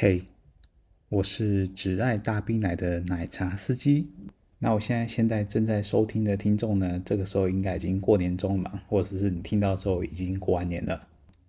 嘿，我是只爱大冰奶的奶茶司机。那我现在现在正在收听的听众呢，这个时候应该已经过年中了嘛，或者是你听到的时候已经过完年了。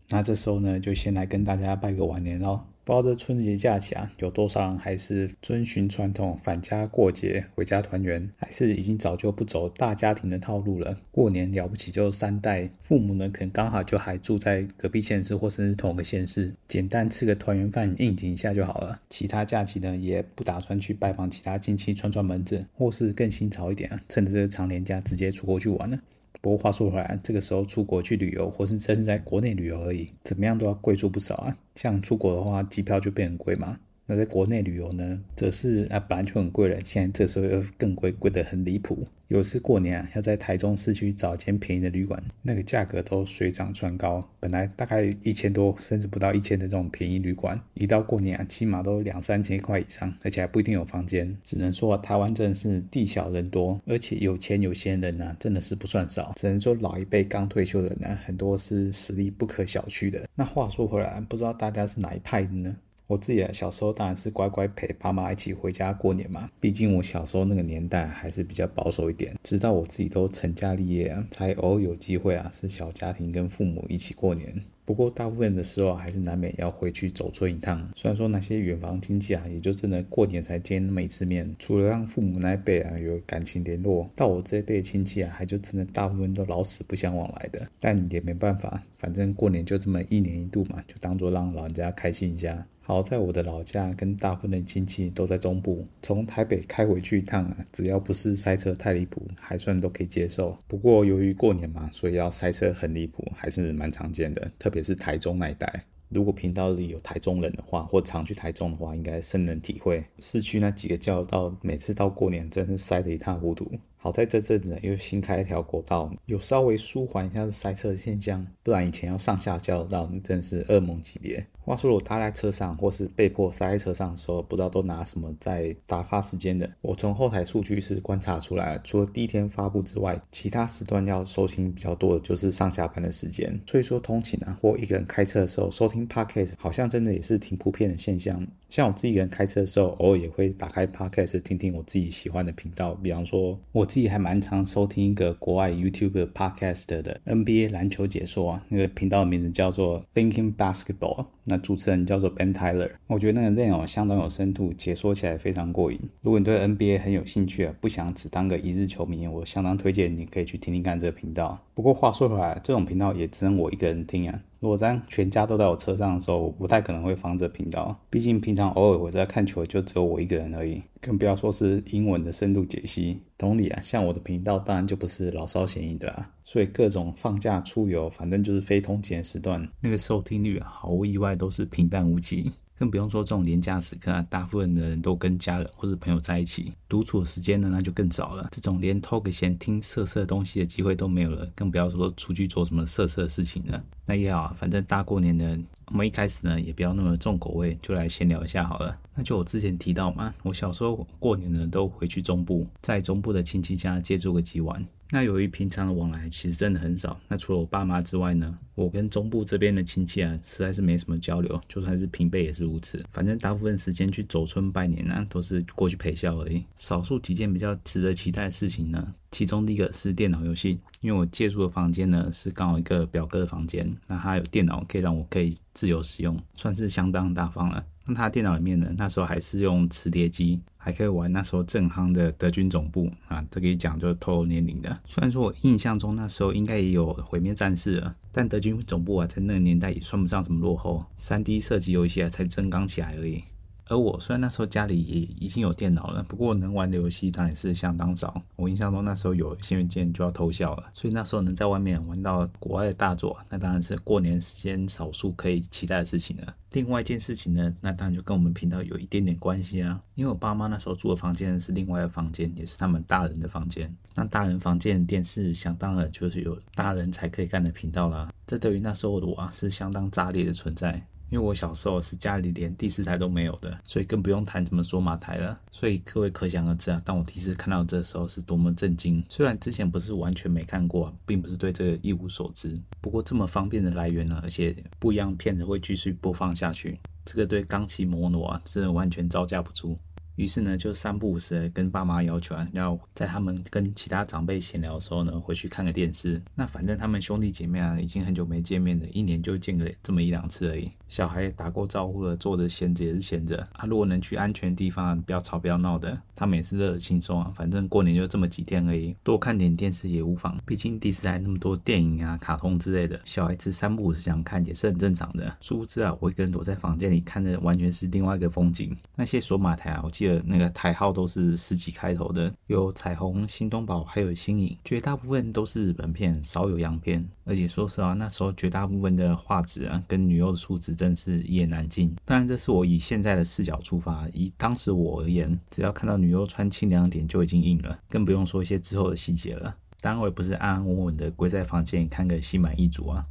那这时候呢，就先来跟大家拜个晚年喽。不知道这春节假期啊，有多少人还是遵循传统返家过节、回家团圆，还是已经早就不走大家庭的套路了？过年了不起就三代，父母呢可能刚好就还住在隔壁县市或甚至同个县市，简单吃个团圆饭应景一下就好了。其他假期呢也不打算去拜访其他亲戚串串门子，或是更新潮一点啊，趁着这个长连假直接出国去玩了。不过话说回来，这个时候出国去旅游，或是真是在国内旅游而已，怎么样都要贵出不少啊。像出国的话，机票就变很贵嘛。那在国内旅游呢，则是啊，本来就很贵了，现在这时候又更贵，贵得很离谱。有一次过年啊，要在台中市区找间便宜的旅馆，那个价格都水涨船高。本来大概一千多，甚至不到一千的这种便宜旅馆，一到过年啊，起码都两三千块以上，而且还不一定有房间。只能说啊，台湾真的是地小人多，而且有钱有闲人啊，真的是不算少。只能说老一辈刚退休的人啊，很多是实力不可小觑的。那话说回来，不知道大家是哪一派的呢？我自己啊，小时候当然是乖乖陪爸妈一起回家过年嘛。毕竟我小时候那个年代还是比较保守一点。直到我自己都成家立业啊，才偶尔有机会啊，是小家庭跟父母一起过年。不过大部分的时候还是难免要回去走村一趟。虽然说那些远房亲戚啊，也就真的过年才见那么一次面。除了让父母那一辈啊有感情联络，到我这一辈亲戚啊，还就真的大部分都老死不相往来的。但也没办法，反正过年就这么一年一度嘛，就当做让老人家开心一下。好在我的老家跟大部分亲戚都在中部，从台北开回去一趟啊，只要不是塞车太离谱，还算都可以接受。不过由于过年嘛，所以要塞车很离谱，还是蛮常见的，特别是台中那一带。如果频道里有台中人的话，或常去台中的话，应该深能体会。市区那几个交流道，每次到过年真是塞得一塌糊涂。好在这阵子又新开一条国道，有稍微舒缓一下塞车的现象，不然以前要上下交流道，那真是噩梦级别。话说我搭在车上，或是被迫塞在车上的时候，不知道都拿什么在打发时间的。我从后台数据是观察出来，除了第一天发布之外，其他时段要收听比较多的就是上下班的时间。所以说通勤啊，或一个人开车的时候收听 Podcast，好像真的也是挺普遍的现象。像我自己一个人开车的时候，偶尔也会打开 Podcast 听听我自己喜欢的频道，比方说我自己还蛮常收听一个国外 YouTube Podcast 的 NBA 篮球解说啊，那个频道的名字叫做 Thinking Basketball。那主持人叫做 Ben Tyler，我觉得那个内容相当有深度，解说起来非常过瘾。如果你对 NBA 很有兴趣啊，不想只当个一日球迷，我相当推荐你可以去听听看这个频道。不过话说回来，这种频道也只能我一个人听啊。如果当全家都在我车上的时候，我不太可能会放这频道。毕竟平常偶尔我在看球，就只有我一个人而已，更不要说是英文的深度解析。同理啊，像我的频道当然就不是老少咸宜的啊。所以各种放假出游，反正就是非通勤时段，那个收听率，毫无意外都是平淡无奇。更不用说这种连假时刻啊，大部分的人都跟家人或者朋友在一起，独处的时间呢，那就更少了。这种连偷个闲听色色东西的机会都没有了，更不要说出去做什么色色的事情了。那也好，反正大过年的，我们一开始呢也不要那么重口味，就来闲聊一下好了。那就我之前提到嘛，我小时候过年呢都回去中部，在中部的亲戚家借住个几晚。那由于平常的往来其实真的很少，那除了我爸妈之外呢，我跟中部这边的亲戚啊，实在是没什么交流，就算是平辈也是如此。反正大部分时间去走村拜年啊，都是过去陪笑而已。少数几件比较值得期待的事情呢，其中第一个是电脑游戏，因为我借住的房间呢是刚好一个表哥的房间，那他有电脑可以让我可以自由使用，算是相当大方了。那他电脑里面呢，那时候还是用磁碟机，还可以玩那时候正夯的德军总部啊，这个一讲就透露年龄的。虽然说我印象中那时候应该也有毁灭战士了，但德军总部啊，在那个年代也算不上什么落后，3D 射击游戏啊才正刚起来而已。而我虽然那时候家里也已经有电脑了，不过能玩的游戏当然是相当少。我印象中那时候有《轩辕剑》就要偷笑了，所以那时候能在外面玩到国外的大作，那当然是过年时间少数可以期待的事情了。另外一件事情呢，那当然就跟我们频道有一点点关系啊，因为我爸妈那时候住的房间是另外的房间，也是他们大人的房间。那大人房间电视想当然就是有大人才可以看的频道啦，这对于那时候的我啊是相当炸裂的存在。因为我小时候是家里连第四台都没有的，所以更不用谈怎么说马台了。所以各位可想而知啊，当我第一次看到这时候是多么震惊。虽然之前不是完全没看过，并不是对这个一无所知。不过这么方便的来源呢，而且不一样片子会继续播放下去。这个对刚骑摩托啊，真的完全招架不住。于是呢，就三不五时跟爸妈要求啊，要在他们跟其他长辈闲聊的时候呢，回去看个电视。那反正他们兄弟姐妹啊，已经很久没见面了，一年就见个这么一两次而已。小孩打过招呼了，坐着闲着也是闲着。啊，如果能去安全地方，不要吵不要闹的，他们也是乐得轻松啊。反正过年就这么几天而已，多看点电视也无妨。毕竟第四台那么多电影啊、卡通之类的，小孩子三不五时想看也是很正常的。殊不知啊，我一个人躲在房间里看的，完全是另外一个风景。那些索马台啊，我记得那个台号。都是十几开头的，有彩虹、新东宝，还有新影，绝大部分都是日本片，少有洋片。而且说实话，那时候绝大部分的画质啊，跟女优的素质真是一言难尽。当然，这是我以现在的视角出发，以当时我而言，只要看到女优穿清凉点就已经硬了，更不用说一些之后的细节了。当然，我也不是安安稳稳的归在房间里看个心满意足啊。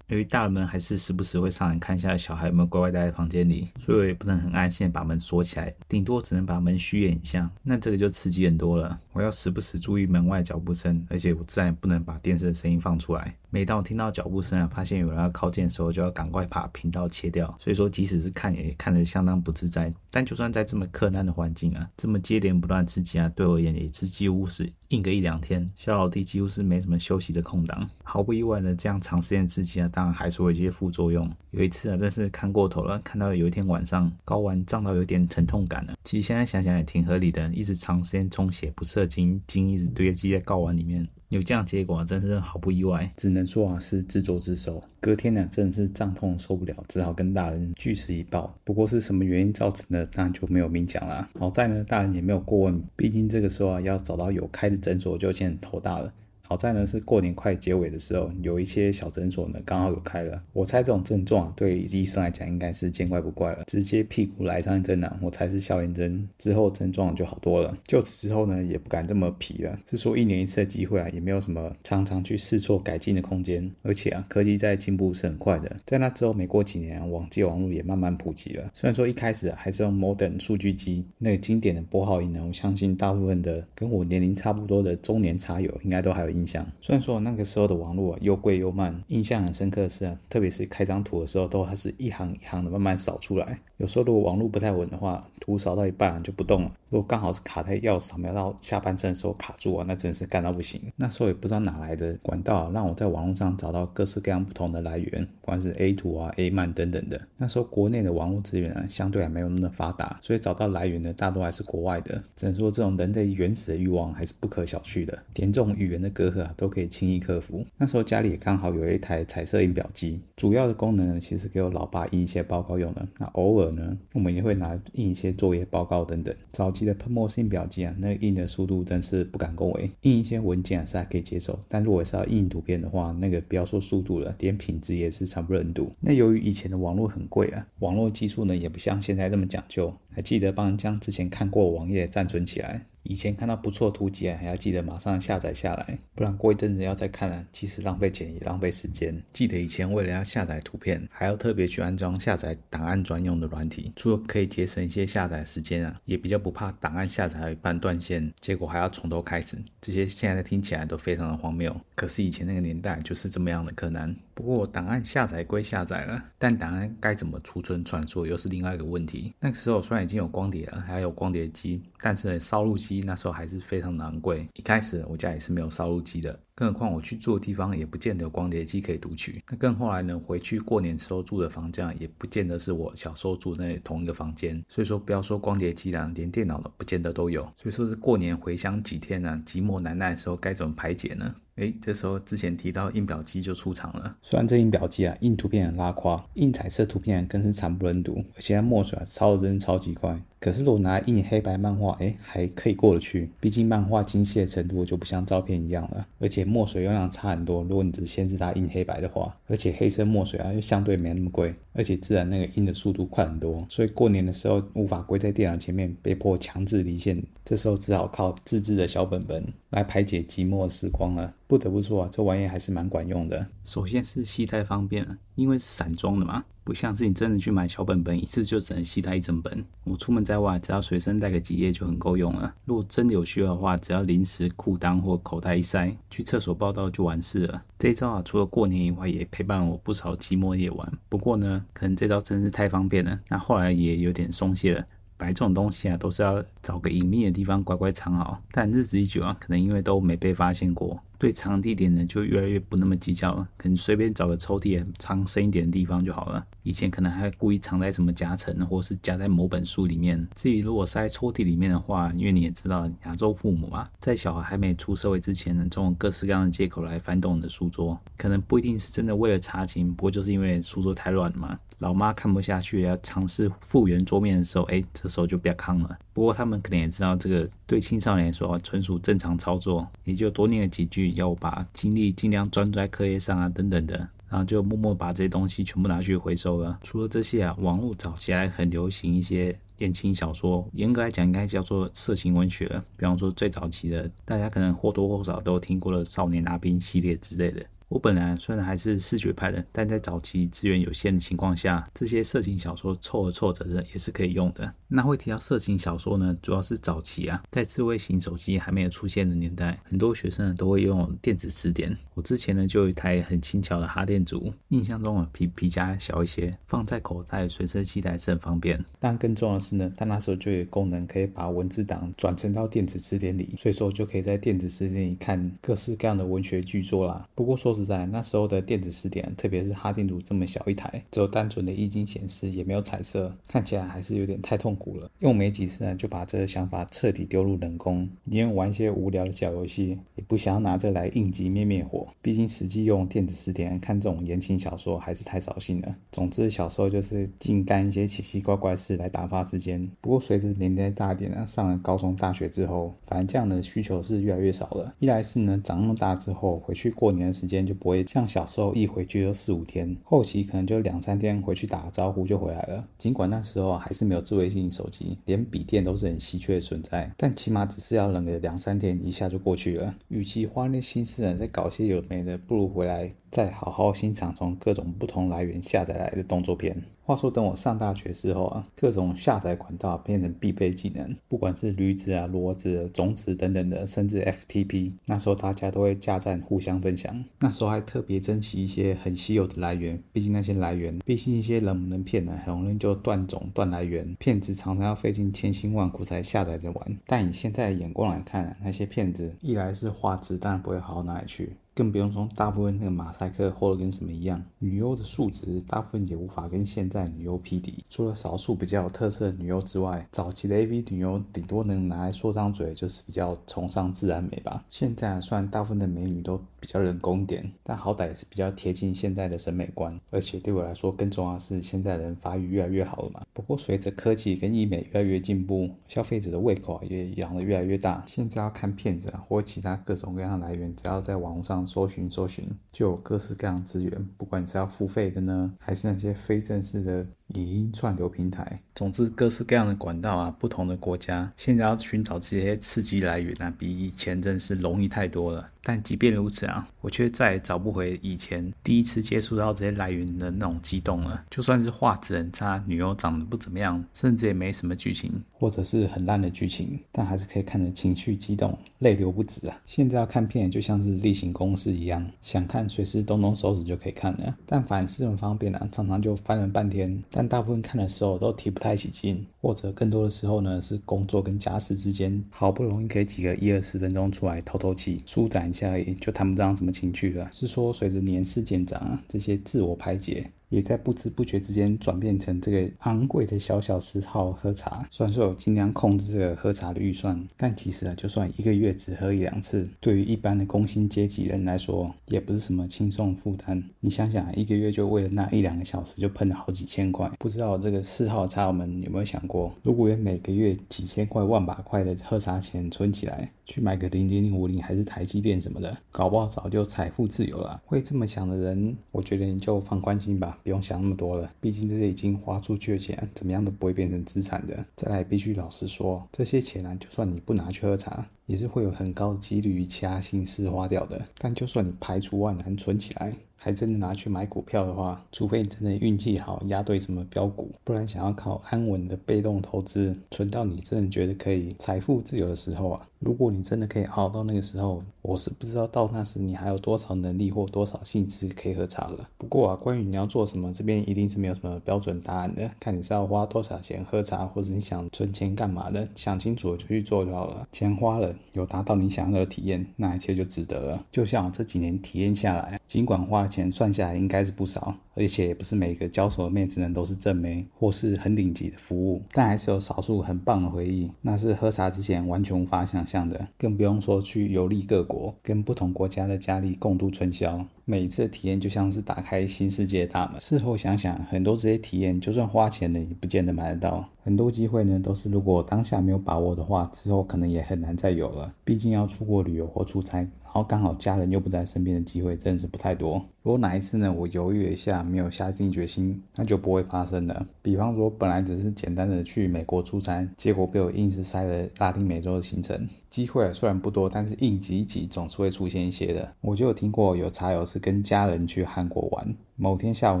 由于大人们还是时不时会上来看一下小孩有没有乖乖待在房间里，所以我也不能很安心的把门锁起来，顶多只能把门虚掩一下。那这个就刺激很多了，我要时不时注意门外脚步声，而且我自然也不能把电视的声音放出来。每当我听到脚步声啊，发现有人要靠近的时候，就要赶快把频道切掉。所以说，即使是看也看得相当不自在。但就算在这么克难的环境啊，这么接连不断刺激啊，对我而言也是几乎是硬个一两天。小老弟几乎是没什么休息的空档。毫不意外的，这样长时间刺激啊，当然还是会有一些副作用。有一次啊，真是看过头了，看到有一天晚上睾丸胀到有点疼痛感了。其实现在想想也挺合理的，一直长时间充血不射精，精一直堆积在睾丸里面。有这样结果，真是毫不意外。只能说啊，是自作自受。隔天呢，真的是胀痛受不了，只好跟大人据实以报。不过是什么原因造成的，当然就没有明讲了。好在呢，大人也没有过问，毕竟这个时候啊，要找到有开的诊所就已经头大了。好在呢，是过年快结尾的时候，有一些小诊所呢刚好有开了。我猜这种症状啊对医生来讲应该是见怪不怪了，直接屁股来上一针啊，我猜是消炎针，之后症状就好多了。就此之后呢，也不敢这么皮了。是说一年一次的机会啊，也没有什么常常去试错改进的空间。而且啊，科技在进步是很快的，在那之后没过几年啊，网际网络也慢慢普及了。虽然说一开始啊还是用 modern 数据机，那个经典的拨号仪呢，我相信大部分的跟我年龄差不多的中年茶友应该都还有。印象，虽然说那个时候的网络啊又贵又慢，印象很深刻的是啊，特别是开张图的时候，都还是一行一行的慢慢扫出来。有时候如果网络不太稳的话，图扫到一半就不动了。如果刚好是卡在要扫描到下半身的时候卡住啊，那真是干到不行。那时候也不知道哪来的管道，让我在网络上找到各式各样不同的来源，不管是 A 图啊、A 漫等等的。那时候国内的网络资源啊，相对还没有那么发达，所以找到来源的大多还是国外的。只能说这种人类原始的欲望还是不可小觑的，点这种语言的隔阂啊都可以轻易克服。那时候家里也刚好有一台彩色印表机，主要的功能呢，其实给我老爸印一些报告用的。那偶尔呢，我们也会拿印一些作业报告等等。早期的喷墨式印表机啊，那印的速度真是不敢恭维，印一些文件啊是还可以接受，但如果是要印图片的话，那个不要说速度了，连品质也是惨不忍睹。那由于以前的网络很贵啊，网络技术呢也不像现在这么讲究，还记得帮将之前看过网页暂存起来。以前看到不错图集啊，还要记得马上下载下来，不然过一阵子要再看啊，即使浪费钱也浪费时间。记得以前为了要下载图片，还要特别去安装下载档案专用的软体，除了可以节省一些下载时间啊，也比较不怕档案下载一半断线，结果还要从头开始。这些现在听起来都非常的荒谬，可是以前那个年代就是这么样的柯南。不过档案下载归下载了，但档案该怎么储存传输又是另外一个问题。那个时候虽然已经有光碟了，还有光碟机，但是烧录机那时候还是非常昂贵。一开始我家也是没有烧录机的，更何况我去住的地方也不见得有光碟机可以读取。那更后来呢，回去过年时候住的房间也不见得是我小时候住的那同一个房间。所以说不要说光碟机了，连电脑都不见得都有。所以说是过年回乡几天呢，寂寞难耐的时候该怎么排解呢？哎，这时候之前提到印表机就出场了。虽然这印表机啊，印图片很拉胯，印彩色图片更是惨不忍睹，而且墨水啊，超扔超级快。可是如果拿来印黑白漫画，哎，还可以过得去。毕竟漫画精细的程度就不像照片一样了，而且墨水用量差很多。如果你只限制它印黑白的话，而且黑色墨水啊又相对没那么贵，而且自然那个印的速度快很多。所以过年的时候无法跪在电脑前面，被迫强制离线，这时候只好靠自制的小本本来排解寂寞时光了。不得不说啊，这玩意还是蛮管用的。首先是携带方便，因为是散装的嘛。不像是你真的去买小本本，一次就只能携带一整本。我出门在外，只要随身带个几页就很够用了。如果真的有需要的话，只要临时裤裆或口袋一塞，去厕所报到就完事了。这招啊，除了过年以外，也陪伴我不少寂寞夜晚。不过呢，可能这招真是太方便了，那后来也有点松懈了。本来这种东西啊，都是要找个隐秘的地方乖乖藏好，但日子一久啊，可能因为都没被发现过。对藏地点呢，就越来越不那么计较了，可能随便找个抽屉藏深一点的地方就好了。以前可能还故意藏在什么夹层，或是夹在某本书里面。至于如果塞在抽屉里面的话，因为你也知道，亚洲父母嘛，在小孩还没出社会之前呢，总有各式各样的借口来翻动你的书桌，可能不一定是真的为了查勤，不过就是因为书桌太乱了嘛。老妈看不下去，要尝试复原桌面的时候，哎，这时候就不要扛了。不过他们可能也知道，这个对青少年来说纯属正常操作，也就多念了几句。要把精力尽量专注在课业上啊，等等的，然后就默默把这些东西全部拿去回收了。除了这些啊，网络早期还很流行一些言情小说，严格来讲应该叫做色情文学了。比方说最早期的，大家可能或多或少都听过了《少年阿宾》系列之类的。我本来虽然还是视觉派的，但在早期资源有限的情况下，这些色情小说凑合凑合的也是可以用的。那会提到色情小说呢，主要是早期啊，在智慧型手机还没有出现的年代，很多学生呢都会用电子词典。我之前呢就有一台很轻巧的哈电族，印象中啊比皮夹小一些，放在口袋随身携带是很方便。但更重要的是呢，它那时候就有功能可以把文字档转成到电子词典里，所以说就可以在电子词典里看各式各样的文学巨作啦。不过说实在，那时候的电子词典，特别是哈电族这么小一台，只有单纯的液晶显示，也没有彩色，看起来还是有点太痛苦了。用没几次呢，就把这个想法彻底丢入冷宫。宁愿玩一些无聊的小游戏，也不想要拿这来应急灭灭火。毕竟实际用电子词典看这种言情小说还是太扫兴了。总之，小时候就是净干一些奇奇怪怪事来打发时时间。不过随着年龄大一点呢，上了高中、大学之后，反正这样的需求是越来越少了。一来是呢，长那么大之后，回去过年的时间就不会。像小时候一回去就四五天，后期可能就两三天回去打个招呼就回来了。尽管那时候还是没有智慧型手机，连笔电都是很稀缺的存在，但起码只是要冷个两三天，一下就过去了。与其花那心思呢，再搞些有没的，不如回来。再好好欣赏从各种不同来源下载来的动作片。话说，等我上大学之后啊，各种下载管道变成必备技能，不管是驴子啊、骡子、种子等等的，甚至 FTP，那时候大家都会加赞互相分享。那时候还特别珍惜一些很稀有的来源，毕竟那些来源，毕竟一些冷门片呢，很容易就断种断来源，骗子常常要费尽千辛万苦才下载着玩。但以现在的眼光来看，那些骗子一来是画质当然不会好到哪里去。更不用说，大部分那个马赛克或者跟什么一样，女优的数值大部分也无法跟现在女优匹敌。除了少数比较有特色的女优之外，早期的 AV 女优顶多能拿来说张嘴，就是比较崇尚自然美吧。现在虽然大部分的美女都比较人工点，但好歹也是比较贴近现在的审美观。而且对我来说，更重要的是现在人发育越来越好了嘛。不过随着科技跟医美越来越进步，消费者的胃口也养得越来越大。现在要看片子啊，或其他各种各样的来源，只要在网络上。搜寻搜寻，就有各式各样资源，不管你是要付费的呢，还是那些非正式的。影音串流平台，总之各式各样的管道啊，不同的国家，现在要寻找这些刺激来源啊，比以前真是容易太多了。但即便如此啊，我却再也找不回以前第一次接触到这些来源的那种激动了。就算是画质很差，女优长得不怎么样，甚至也没什么剧情，或者是很烂的剧情，但还是可以看得情绪激动，泪流不止啊。现在要看片就像是例行公事一样，想看随时动动手指就可以看了。但凡事很方便啊，常常就翻了半天。但大部分看的时候都提不太起劲，或者更多的时候呢，是工作跟家事之间，好不容易可以挤个一二十分钟出来透透气、舒展一下而已，就谈不上什么情趣了。是说随着年事渐长啊，这些自我排解。也在不知不觉之间转变成这个昂贵的小小嗜好喝茶。虽然说我尽量控制这个喝茶的预算，但其实啊，就算一个月只喝一两次，对于一般的工薪阶级人来说，也不是什么轻松负担。你想想，一个月就为了那一两个小时就喷了好几千块。不知道这个嗜好茶友们有没有想过，如果有每个月几千块、万把块的喝茶钱存起来，去买个零零零五零还是台积电什么的，搞不好早就财富自由了。会这么想的人，我觉得你就放宽心吧。不用想那么多了，毕竟这些已经花出去的钱，怎么样都不会变成资产的。再来，必须老实说，这些钱啊，就算你不拿去喝茶，也是会有很高的几率以其他形式花掉的。但就算你排除万难存起来，还真的拿去买股票的话，除非你真的运气好，押对什么标股，不然想要靠安稳的被动投资，存到你真的觉得可以财富自由的时候啊，如果你真的可以熬到那个时候，我是不知道到那时你还有多少能力或多少兴致可以喝茶了。不过啊，关于你要做什么，这边一定是没有什么标准答案的，看你是要花多少钱喝茶，或者你想存钱干嘛的，想清楚了就去做就好了。钱花了，有达到你想要的体验，那一切就值得了。就像我这几年体验下来，尽管花钱，算下来应该是不少，而且也不是每个交手的妹子呢都是正妹或是很顶级的服务，但还是有少数很棒的回忆，那是喝茶之前完全无法想象的。更不用说去游历各国，跟不同国家的佳丽共度春宵。每一次的体验就像是打开新世界的大门。事后想想，很多这些体验，就算花钱了，也不见得买得到。很多机会呢，都是如果当下没有把握的话，之后可能也很难再有了。毕竟要出国旅游或出差，然后刚好家人又不在身边的机会，真的是不太多。如果哪一次呢，我犹豫一下，没有下定决心，那就不会发生了。比方说，本来只是简单的去美国出差，结果被我硬是塞了拉丁美洲的行程。机会虽然不多，但是应急一急总是会出现一些的。我就有听过有茶友是跟家人去韩国玩。某天下午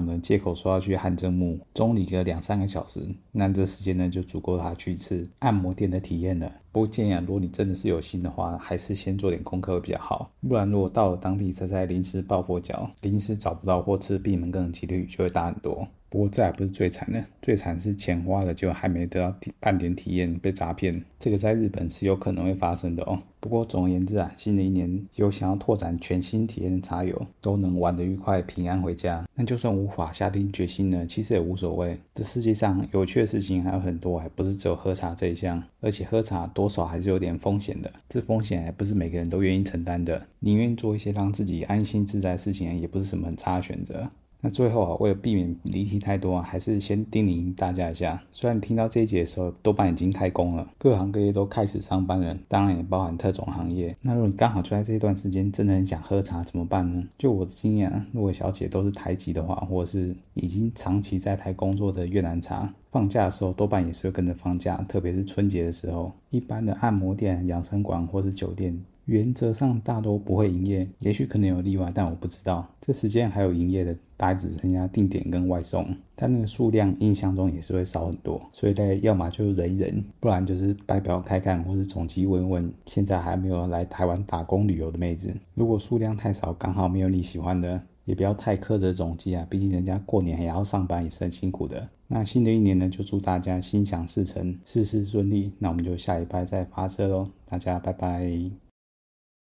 呢，借口说要去汗蒸木，中离个两三个小时，那这时间呢就足够他去一次按摩店的体验了。不过建议啊，如果你真的是有心的话，还是先做点功课会比较好，不然如果到了当地才在临时抱佛脚，临时找不到或吃闭门羹的几率就会大很多。不过这还不是最惨的，最惨是钱花了就还没得到半点体验，被诈骗，这个在日本是有可能会发生的哦。不过总而言之啊，新的一年有想要拓展全新体验的茶友都能玩得愉快、平安回家。那就算无法下定决心呢，其实也无所谓。这世界上有趣的事情还有很多，还不是只有喝茶这一项。而且喝茶多少还是有点风险的，这风险还不是每个人都愿意承担的。宁愿做一些让自己安心自在的事情，也不是什么很差的选择。那最后啊，为了避免离题太多啊，还是先叮咛大家一下。虽然听到这一节的时候，多半已经开工了，各行各业都开始上班了，当然也包含特种行业。那如果你刚好就在这一段时间，真的很想喝茶，怎么办呢？就我的经验啊，如果小姐都是台籍的话，或者是已经长期在台工作的越南茶，放假的时候多半也是会跟着放假，特别是春节的时候，一般的按摩店、养生馆或是酒店。原则上大多不会营业，也许可能有例外，但我不知道。这时间还有营业的，大概只剩下定点跟外送，但那个数量印象中也是会少很多。所以大家要么就忍一忍，不然就是代表看看，或是总机问问现在还没有来台湾打工旅游的妹子。如果数量太少，刚好没有你喜欢的，也不要太苛责总机啊，毕竟人家过年还要上班，也是很辛苦的。那新的一年呢，就祝大家心想事成，事事顺利。那我们就下礼拜再发车喽，大家拜拜。